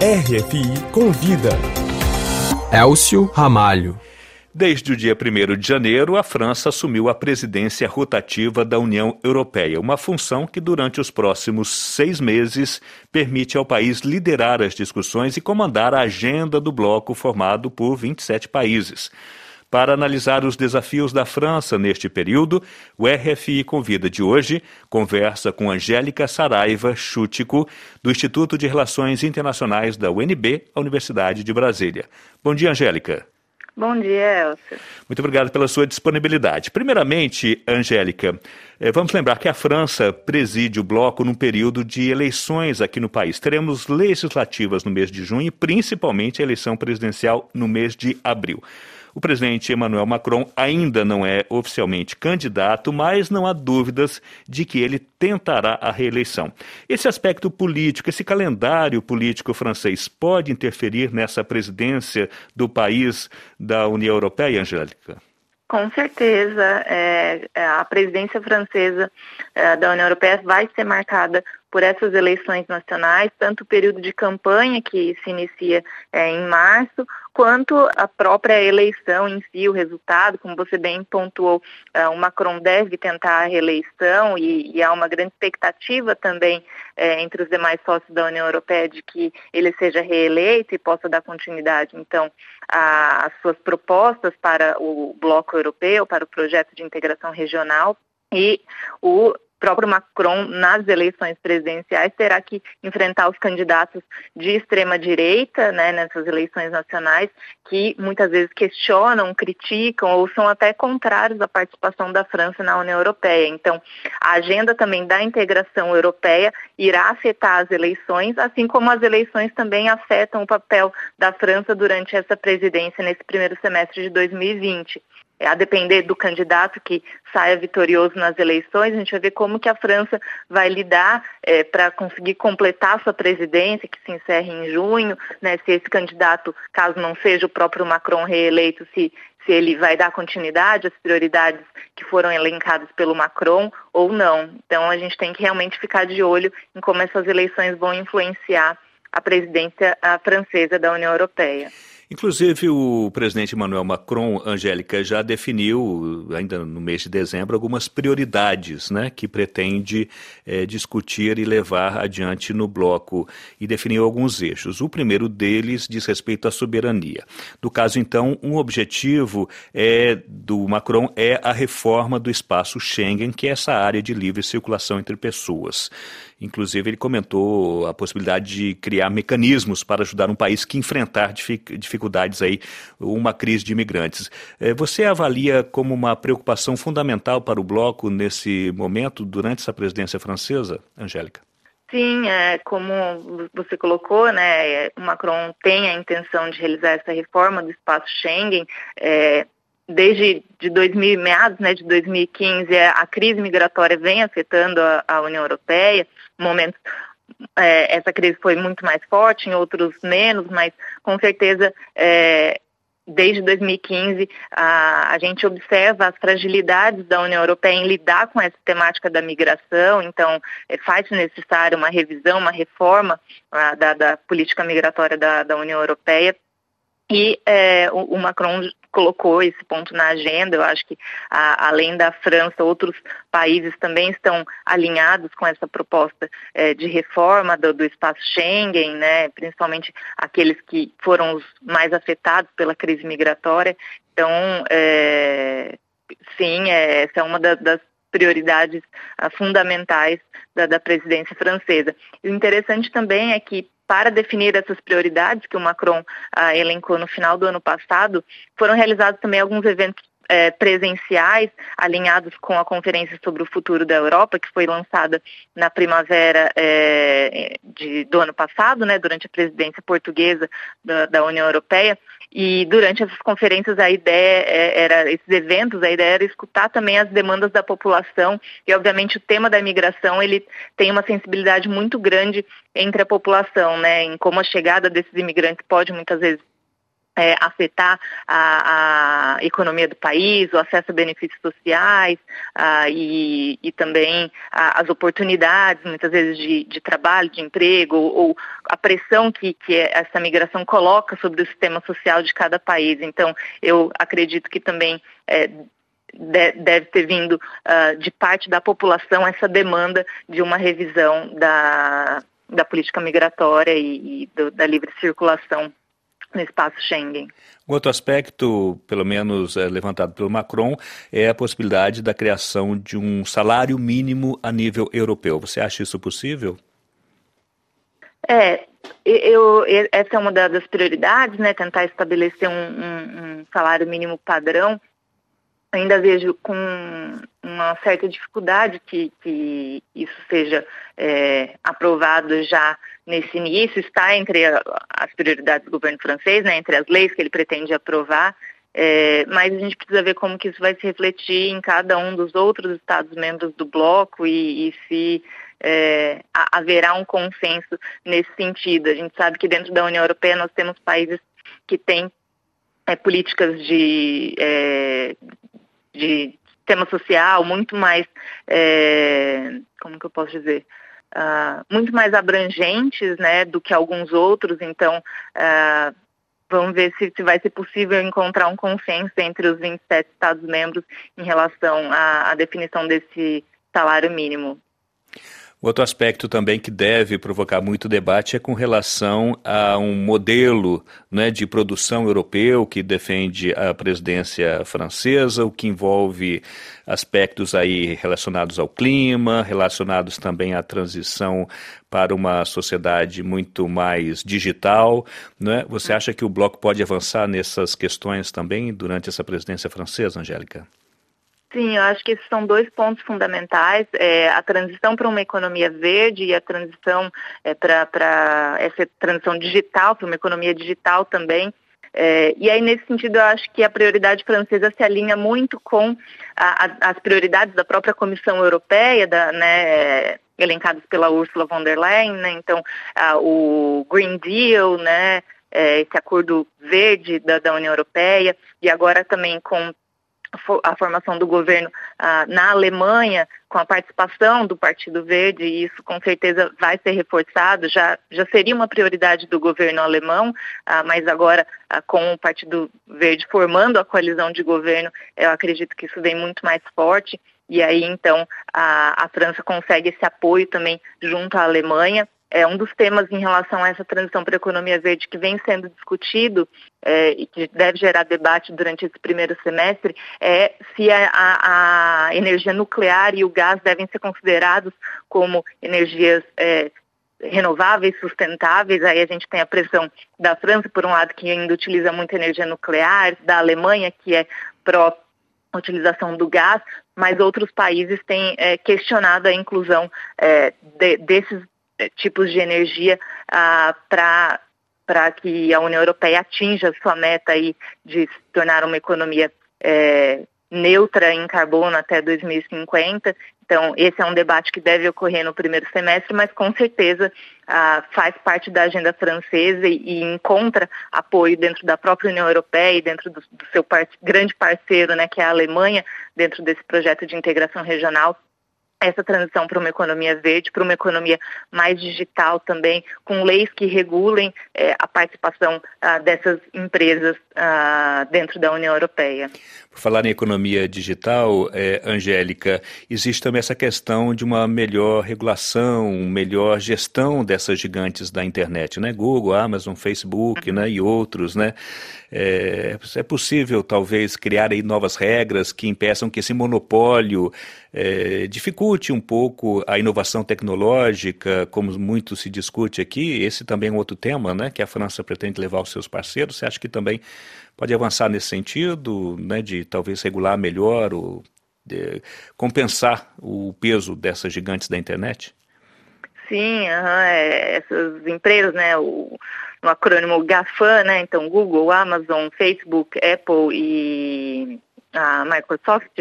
RFI Convida. Elcio Ramalho. Desde o dia 1 de janeiro, a França assumiu a presidência rotativa da União Europeia, uma função que, durante os próximos seis meses, permite ao país liderar as discussões e comandar a agenda do bloco formado por 27 países. Para analisar os desafios da França neste período, o RFI convida de hoje conversa com Angélica Saraiva Chútico, do Instituto de Relações Internacionais da UNB, a Universidade de Brasília. Bom dia, Angélica. Bom dia, Elcio. Muito obrigado pela sua disponibilidade. Primeiramente, Angélica, eh, vamos lembrar que a França preside o bloco num período de eleições aqui no país. Teremos legislativas no mês de junho e principalmente a eleição presidencial no mês de abril. O presidente Emmanuel Macron ainda não é oficialmente candidato, mas não há dúvidas de que ele tentará a reeleição. Esse aspecto político, esse calendário político francês, pode interferir nessa presidência do país da União Europeia, Angélica? Com certeza, é, é a presidência francesa é, da União Europeia vai ser marcada por essas eleições nacionais, tanto o período de campanha, que se inicia é, em março, quanto a própria eleição em si, o resultado, como você bem pontuou, uh, o Macron deve tentar a reeleição e, e há uma grande expectativa também é, entre os demais sócios da União Europeia de que ele seja reeleito e possa dar continuidade, então, às suas propostas para o bloco europeu, para o projeto de integração regional e o próprio Macron, nas eleições presidenciais, terá que enfrentar os candidatos de extrema-direita, né, nessas eleições nacionais, que muitas vezes questionam, criticam ou são até contrários à participação da França na União Europeia. Então, a agenda também da integração europeia irá afetar as eleições, assim como as eleições também afetam o papel da França durante essa presidência nesse primeiro semestre de 2020 a depender do candidato que saia vitorioso nas eleições, a gente vai ver como que a França vai lidar é, para conseguir completar sua presidência, que se encerra em junho, né, se esse candidato, caso não seja o próprio Macron reeleito, se, se ele vai dar continuidade às prioridades que foram elencadas pelo Macron ou não. Então a gente tem que realmente ficar de olho em como essas eleições vão influenciar a presidência francesa da União Europeia. Inclusive, o presidente Emmanuel Macron, Angélica, já definiu, ainda no mês de dezembro, algumas prioridades né, que pretende é, discutir e levar adiante no bloco e definiu alguns eixos. O primeiro deles diz respeito à soberania. No caso, então, um objetivo é, do Macron é a reforma do espaço Schengen, que é essa área de livre circulação entre pessoas. Inclusive, ele comentou a possibilidade de criar mecanismos para ajudar um país que enfrentar dificuldades aí, uma crise de imigrantes. Eh, você avalia como uma preocupação fundamental para o bloco nesse momento, durante essa presidência francesa, Angélica? Sim, é, como você colocou, né, o Macron tem a intenção de realizar essa reforma do espaço Schengen. É, desde de 2000, meados né, de 2015, é, a crise migratória vem afetando a, a União Europeia, momentos é, essa crise foi muito mais forte, em outros menos, mas com certeza é, desde 2015 a, a, gente observa as fragilidades da União Europeia em lidar com essa temática da migração, então é, faz necessário uma revisão, uma reforma a, da, da, política migratória da, da União Europeia e é, o, Macron colocou esse ponto na agenda. Eu acho que, a, além da França, outros países também estão alinhados com essa proposta é, de reforma do, do, espaço Schengen, né, principalmente aqueles que foram os mais afetados pela crise migratória. Então, é, sim, é, essa é uma da, das prioridades uh, fundamentais da, da presidência francesa. O interessante também é que para definir essas prioridades que o Macron ah, elencou no final do ano passado, foram realizados também alguns eventos é, presenciais alinhados com a Conferência sobre o Futuro da Europa, que foi lançada na primavera é, de, do ano passado, né, durante a presidência portuguesa da, da União Europeia. E durante essas conferências a ideia é, era, esses eventos, a ideia era escutar também as demandas da população e obviamente o tema da imigração ele tem uma sensibilidade muito grande entre a população, né, em como a chegada desses imigrantes pode muitas vezes é, afetar a, a, economia do país, o acesso a benefícios sociais a, e, e, também a, as oportunidades, muitas vezes, de, de trabalho, de emprego, ou, ou a pressão que, que essa migração coloca sobre o sistema social de cada país. Então, eu acredito que também é, deve ter vindo uh, de parte da população essa demanda de uma revisão da, da política migratória e, e do, da livre circulação no espaço Schengen. Um outro aspecto, pelo menos é, levantado pelo Macron, é a possibilidade da criação de um salário mínimo a nível europeu. Você acha isso possível? É, eu, essa é uma das prioridades, né? Tentar estabelecer um, um, um salário mínimo padrão ainda vejo com uma certa dificuldade que, que isso seja é, aprovado já nesse início, está entre as prioridades do governo francês, né, entre as leis que ele pretende aprovar, é, mas a gente precisa ver como que isso vai se refletir em cada um dos outros Estados membros do bloco e, e se é, haverá um consenso nesse sentido. A gente sabe que dentro da União Europeia nós temos países que têm é, políticas de, é, de tema social muito mais, é, como que eu posso dizer, uh, muito mais abrangentes, né, do que alguns outros. Então, uh, vamos ver se, se, vai ser possível encontrar um consenso entre os 27 Estados-membros em relação à, à definição desse salário mínimo. Outro aspecto também que deve provocar muito debate é com relação a um modelo né, de produção europeu que defende a presidência francesa, o que envolve aspectos aí relacionados ao clima, relacionados também à transição para uma sociedade muito mais digital. Né? Você acha que o bloco pode avançar nessas questões também durante essa presidência francesa, Angélica? Sim, eu acho que esses são dois pontos fundamentais, é, a transição para uma economia verde e a transição é, para essa transição digital, para uma economia digital também. É, e aí, nesse sentido, eu acho que a prioridade francesa se alinha muito com a, a, as prioridades da própria Comissão Europeia, da, né, elencadas pela Ursula von der Leyen, né, então a, o Green Deal, né, é, esse acordo verde da, da União Europeia, e agora também com a formação do governo ah, na Alemanha com a participação do Partido Verde e isso com certeza vai ser reforçado já já seria uma prioridade do governo alemão ah, mas agora ah, com o Partido Verde formando a coalizão de governo eu acredito que isso vem muito mais forte e aí então a, a França consegue esse apoio também junto à Alemanha é, um dos temas em relação a essa transição para a economia verde que vem sendo discutido é, e que deve gerar debate durante esse primeiro semestre é se a, a, a energia nuclear e o gás devem ser considerados como energias é, renováveis, sustentáveis. Aí a gente tem a pressão da França, por um lado, que ainda utiliza muita energia nuclear, da Alemanha, que é pró utilização do gás, mas outros países têm é, questionado a inclusão é, de, desses tipos de energia ah, para para que a União Europeia atinja sua meta aí de se tornar uma economia é, neutra em carbono até 2050. Então, esse é um debate que deve ocorrer no primeiro semestre, mas com certeza ah, faz parte da agenda francesa e, e, encontra apoio dentro da própria União Europeia e dentro do, do seu grande parceiro, né, que é a Alemanha, dentro desse projeto de integração regional essa transição para uma economia verde, para uma economia mais digital também, com leis que regulem é, a participação ah, dessas empresas ah, dentro da União Europeia. Por falar em economia digital, é, Angélica, existe também essa questão de uma melhor regulação, melhor gestão dessas gigantes da internet, né? Google, Amazon, Facebook, né? E outros, né? É, é, possível, talvez, criar aí novas regras que impeçam que esse monopólio é, dificulte um pouco a inovação tecnológica, como muito se discute aqui. Esse também é um outro tema, né? Que a França pretende levar aos seus parceiros. Você acha que também pode avançar nesse sentido, né? De talvez regular melhor ou compensar o peso dessas gigantes da internet? Sim, uhum, é, essas empresas, né? O, no acrônimo GAFAM, né? Então, Google, Amazon, Facebook, Apple e a Microsoft.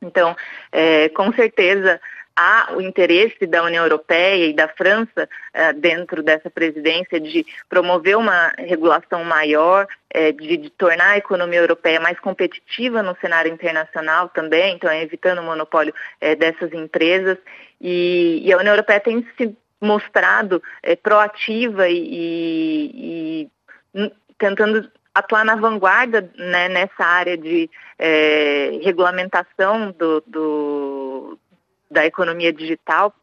Então, é, com certeza, há o interesse da União Europeia e da França eh, dentro dessa presidência de promover uma regulação maior, eh, de, de, tornar a economia europeia mais competitiva no cenário internacional também, então evitando o monopólio eh, dessas empresas. E, e, a União Europeia tem se mostrado proativa e, e, e tentando atuar na vanguarda né, nessa área de regulamentação do, do da economia digital.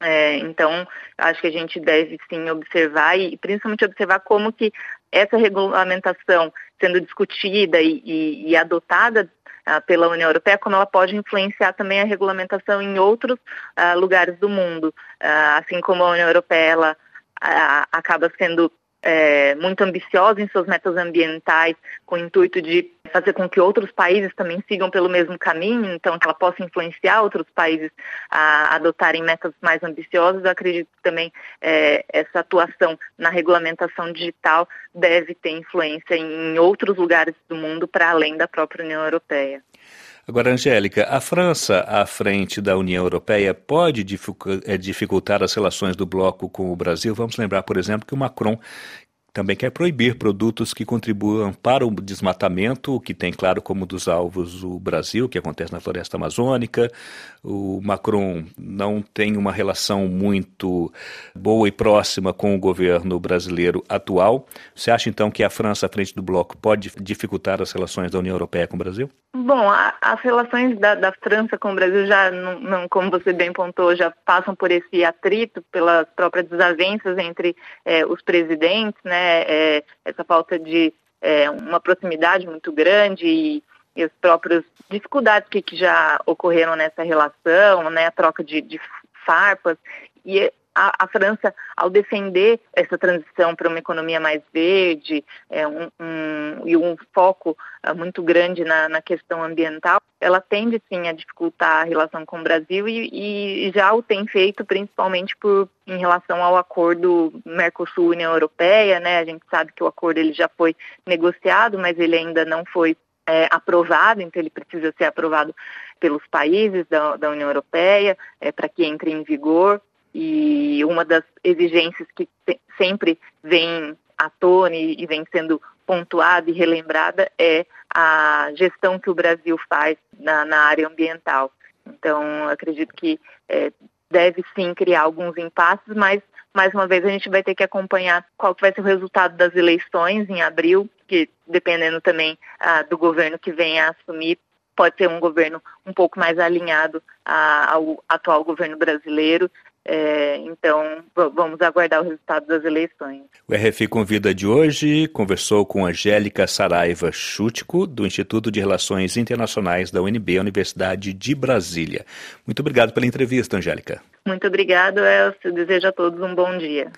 É, então, acho que a gente deve sim observar e principalmente observar como que essa regulamentação sendo discutida e, e, e adotada uh, pela União Europeia, como ela pode influenciar também a regulamentação em outros uh, lugares do mundo. Uh, assim como a União Europeia ela, acaba sendo é, muito ambiciosa em suas metas ambientais, com o intuito de fazer com que outros países também sigam pelo mesmo caminho, então que ela possa influenciar outros países a adotarem metas mais ambiciosas. Eu acredito que também é, essa atuação na regulamentação digital deve ter influência em outros lugares do mundo para além da própria União Europeia. Agora, Angélica, a França à frente da União Europeia pode eh, dificultar as relações do bloco com o Brasil? Vamos lembrar, por exemplo, que o Macron também quer proibir produtos que contribuam para o desmatamento, que tem, claro, como dos alvos o Brasil, que acontece na floresta amazônica. O Macron não tem uma relação muito boa e próxima com o governo brasileiro atual. Você acha, então, que a França, à frente do bloco, pode dificultar as relações da União Europeia com o Brasil? Bom, a, as relações da, da, França com o Brasil já, não, não, como você bem pontuou, já passam por esse atrito, pelas próprias desavenças entre eh, os presidentes, né? É, essa falta de é, uma proximidade muito grande e, e as próprias dificuldades que, que, já ocorreram nessa relação, né, a troca de, de farpas. E a, a, França, ao defender essa transição para uma economia mais verde é, um, um, e um foco uh, muito grande na, na, questão ambiental, ela tende sim a dificultar a relação com o Brasil e, e já o tem feito principalmente por, em relação ao acordo Mercosul-União Europeia, né? A gente sabe que o acordo ele já foi negociado, mas ele ainda não foi é, aprovado, então ele precisa ser aprovado pelos países da, da União Europeia é, para que entre em vigor. E uma das exigências que sempre vem à tona e vem sendo pontuada e relembrada é a gestão que o Brasil faz na, na área ambiental. Então, acredito que é, deve sim criar alguns impasses, mas mais uma vez a gente vai ter que acompanhar qual vai ser o resultado das eleições em abril, que dependendo também ah, do governo que venha a assumir, pode ser um governo um pouco mais alinhado ao atual governo brasileiro. É, então, vamos aguardar o resultado das eleições. O RFI Convida de hoje conversou com Angélica Saraiva Chútico, do Instituto de Relações Internacionais da UNB, Universidade de Brasília. Muito obrigado pela entrevista, Angélica. Muito obrigado, Elcio. Desejo a todos um bom dia.